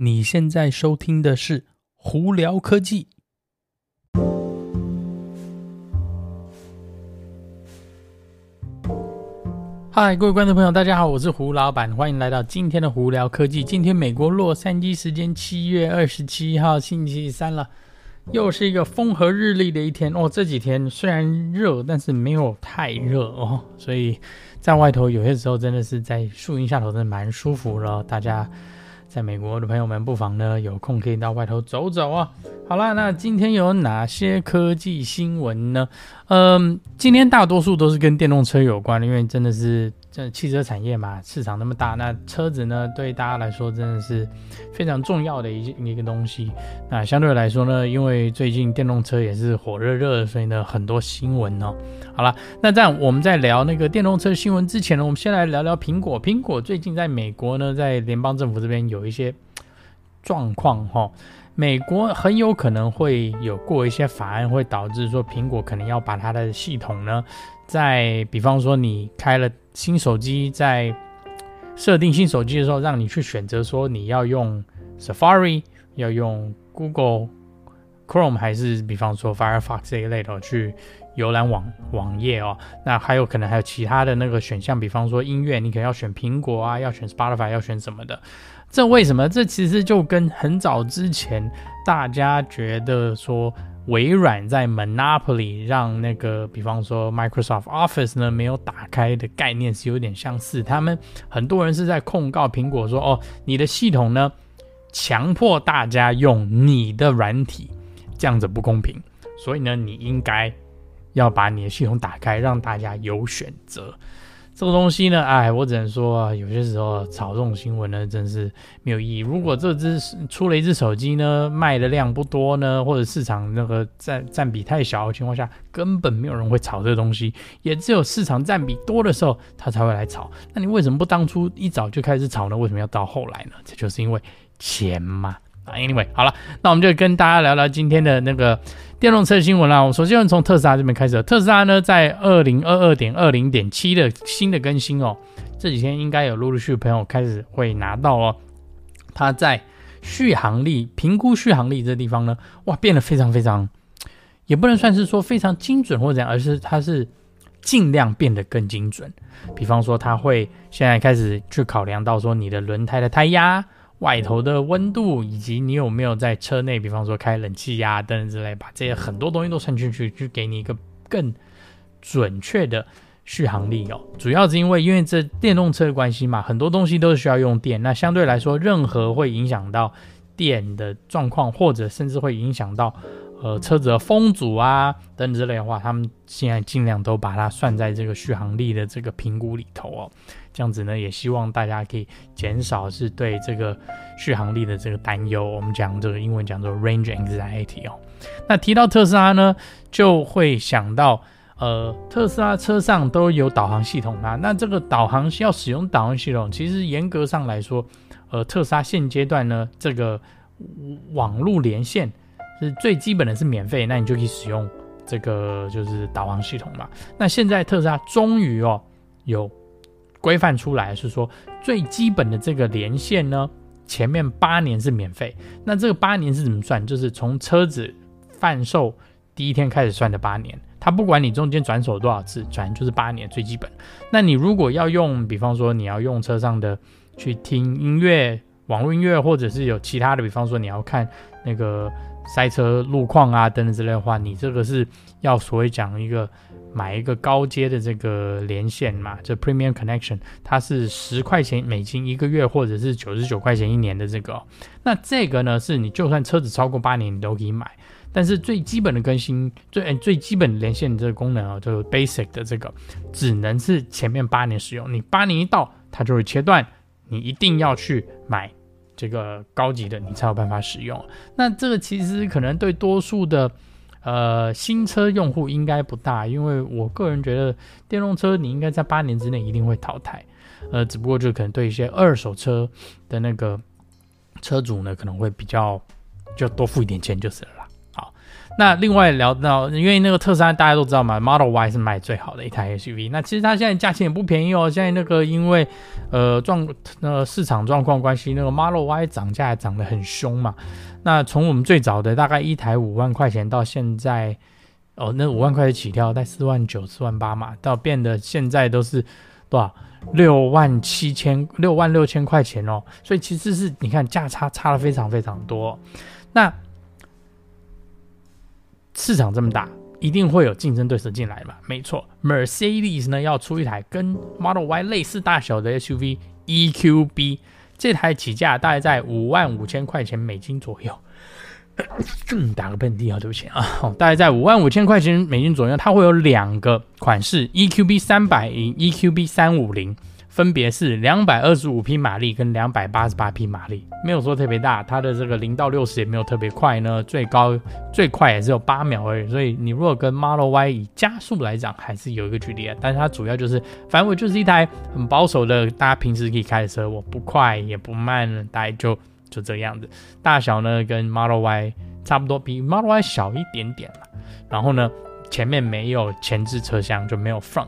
你现在收听的是胡聊科技。嗨，各位观众朋友，大家好，我是胡老板，欢迎来到今天的胡聊科技。今天美国洛杉矶时间七月二十七号星期三了，又是一个风和日丽的一天哦。这几天虽然热，但是没有太热哦，所以在外头有些时候真的是在树荫下头真的蛮舒服了。大家。在美国的朋友们，不妨呢有空可以到外头走走啊。好啦，那今天有哪些科技新闻呢？嗯，今天大多数都是跟电动车有关的，因为真的是。这汽车产业嘛，市场那么大，那车子呢，对大家来说真的是非常重要的一一个东西。那相对来说呢，因为最近电动车也是火热热，所以呢，很多新闻哦。好了，那这样我们在聊那个电动车新闻之前呢，我们先来聊聊苹果。苹果最近在美国呢，在联邦政府这边有一些状况哈。美国很有可能会有过一些法案，会导致说苹果可能要把它的系统呢，在比方说你开了新手机，在设定新手机的时候，让你去选择说你要用 Safari，要用 Google Chrome，还是比方说 Firefox 这一类的去浏览网网页哦。那还有可能还有其他的那个选项，比方说音乐，你可能要选苹果啊，要选 Spotify，要选什么的。这为什么？这其实就跟很早之前大家觉得说微软在 Monopoly 让那个，比方说 Microsoft Office 呢没有打开的概念是有点相似。他们很多人是在控告苹果说：“哦，你的系统呢强迫大家用你的软体，这样子不公平。所以呢，你应该要把你的系统打开，让大家有选择。”这个东西呢，哎，我只能说啊，有些时候炒这种新闻呢，真是没有意义。如果这只出了一只手机呢，卖的量不多呢，或者市场那个占占比太小的情况下，根本没有人会炒这个东西。也只有市场占比多的时候，他才会来炒。那你为什么不当初一早就开始炒呢？为什么要到后来呢？这就是因为钱嘛。Anyway，好了，那我们就跟大家聊聊今天的那个电动车新闻啦。我们首先从特斯拉这边开始。特斯拉呢，在二零二二点二零点七的新的更新哦，这几天应该有陆陆续续朋友开始会拿到哦。它在续航力评估续航力这地方呢，哇，变得非常非常，也不能算是说非常精准或者怎样，而是它是尽量变得更精准。比方说，它会现在开始去考量到说你的轮胎的胎压。外头的温度，以及你有没有在车内，比方说开冷气呀、啊、等等之类，把这些很多东西都算进去，去给你一个更准确的续航力哦。主要是因为因为这电动车的关系嘛，很多东西都是需要用电。那相对来说，任何会影响到电的状况，或者甚至会影响到呃车子的风阻啊等等之类的话，他们现在尽量都把它算在这个续航力的这个评估里头哦。这样子呢，也希望大家可以减少是对这个续航力的这个担忧。我们讲这个英文讲做 range anxiety 哦。那提到特斯拉呢，就会想到呃，特斯拉车上都有导航系统啊。那这个导航要使用导航系统，其实严格上来说，呃，特斯拉现阶段呢，这个网络连线是最基本的是免费，那你就可以使用这个就是导航系统嘛。那现在特斯拉终于哦有。规范出来是说，最基本的这个连线呢，前面八年是免费。那这个八年是怎么算？就是从车子贩售第一天开始算的八年。他不管你中间转手多少次，转就是八年最基本。那你如果要用，比方说你要用车上的去听音乐、网络音乐，或者是有其他的，比方说你要看那个塞车路况啊等等之类的话，你这个是要所谓讲一个。买一个高阶的这个连线嘛，这 Premium Connection，它是十块钱美金一个月，或者是九十九块钱一年的这个。那这个呢，是你就算车子超过八年，你都可以买。但是最基本的更新，最最基本的连线的这个功能啊，就是 Basic 的这个，只能是前面八年使用。你八年一到，它就会切断。你一定要去买这个高级的，你才有办法使用。那这个其实可能对多数的。呃，新车用户应该不大，因为我个人觉得电动车你应该在八年之内一定会淘汰。呃，只不过就可能对一些二手车的那个车主呢，可能会比较就多付一点钱就是了。那另外聊到，因为那个特斯拉大家都知道嘛，Model Y 是卖最好的一台 SUV。那其实它现在价钱也不便宜哦。现在那个因为呃状那市场状况关系，那个 Model Y 涨价涨得很凶嘛。那从我们最早的大概一台五万块钱到现在，哦，那五万块钱起跳在四万九、四万八嘛，到变得现在都是多少六万七千、六万六千块钱哦。所以其实是你看价差差了非常非常多。那市场这么大，一定会有竞争对手进来嘛？没错，Mercedes 呢要出一台跟 Model Y 类似大小的 SUV EQB，这台起价大概在五万五千块钱美金左右。打个喷嚏啊，对不起啊，大概在五万五千块钱美金左右。它会有两个款式，EQB 三百零，EQB 三五零。分别是两百二十五匹马力跟两百八十八匹马力，没有说特别大，它的这个零到六十也没有特别快呢，最高最快也只有八秒而已。所以你如果跟 Model Y 以加速来讲，还是有一个距离的。但是它主要就是，反正我就是一台很保守的，大家平时可以开的车，我不快也不慢，大概就就这样子。大小呢跟 Model Y 差不多，比 Model Y 小一点点。然后呢，前面没有前置车厢，就没有 Frunk。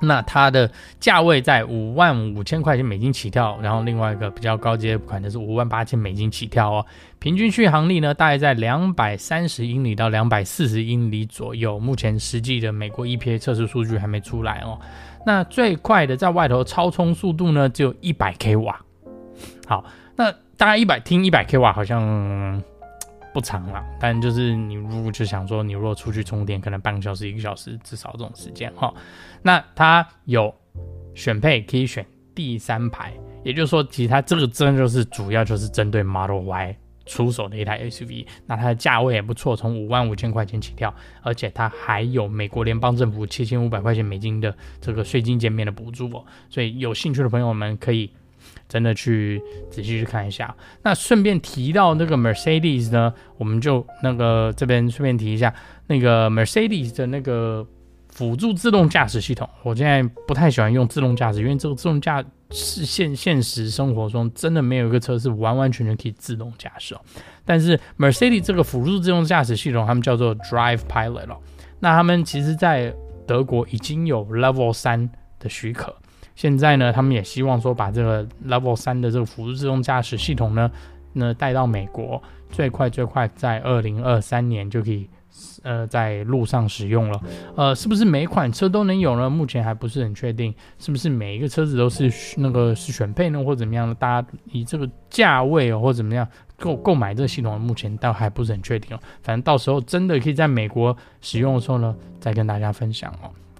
那它的价位在五万五千块钱美金起跳，然后另外一个比较高阶款的是五万八千美金起跳哦。平均续航力呢，大概在两百三十英里到两百四十英里左右。目前实际的美国 EPA 测试数据还没出来哦。那最快的在外头超充速度呢，只有一百 k 瓦。好，那大概一百听一百 k 瓦好像。不长了，但就是你如果就想说，你如果出去充电，可能半个小时、一个小时，至少这种时间哈。那它有选配可以选第三排，也就是说，其实它这个真就是主要就是针对 Model Y 出手的一台 SUV。那它的价位也不错，从五万五千块钱起跳，而且它还有美国联邦政府七千五百块钱美金的这个税金减免的补助哦。所以有兴趣的朋友们可以。真的去仔细去看一下。那顺便提到那个 Mercedes 呢，我们就那个这边顺便提一下那个 Mercedes 的那个辅助自动驾驶系统。我现在不太喜欢用自动驾驶，因为这个自动驾驶现现实生活中真的没有一个车是完完全全可以自动驾驶哦。但是 Mercedes 这个辅助自动驾驶系统，他们叫做 Drive Pilot 哦。那他们其实在德国已经有 Level 三的许可。现在呢，他们也希望说把这个 Level 三的这个辅助自动驾驶系统呢，那带到美国，最快最快在二零二三年就可以，呃，在路上使用了。呃，是不是每款车都能有呢？目前还不是很确定。是不是每一个车子都是那个是选配呢，或怎么样？大家以这个价位哦，或怎么样购购买这个系统，目前倒还不是很确定哦。反正到时候真的可以在美国使用的时候呢，再跟大家分享哦。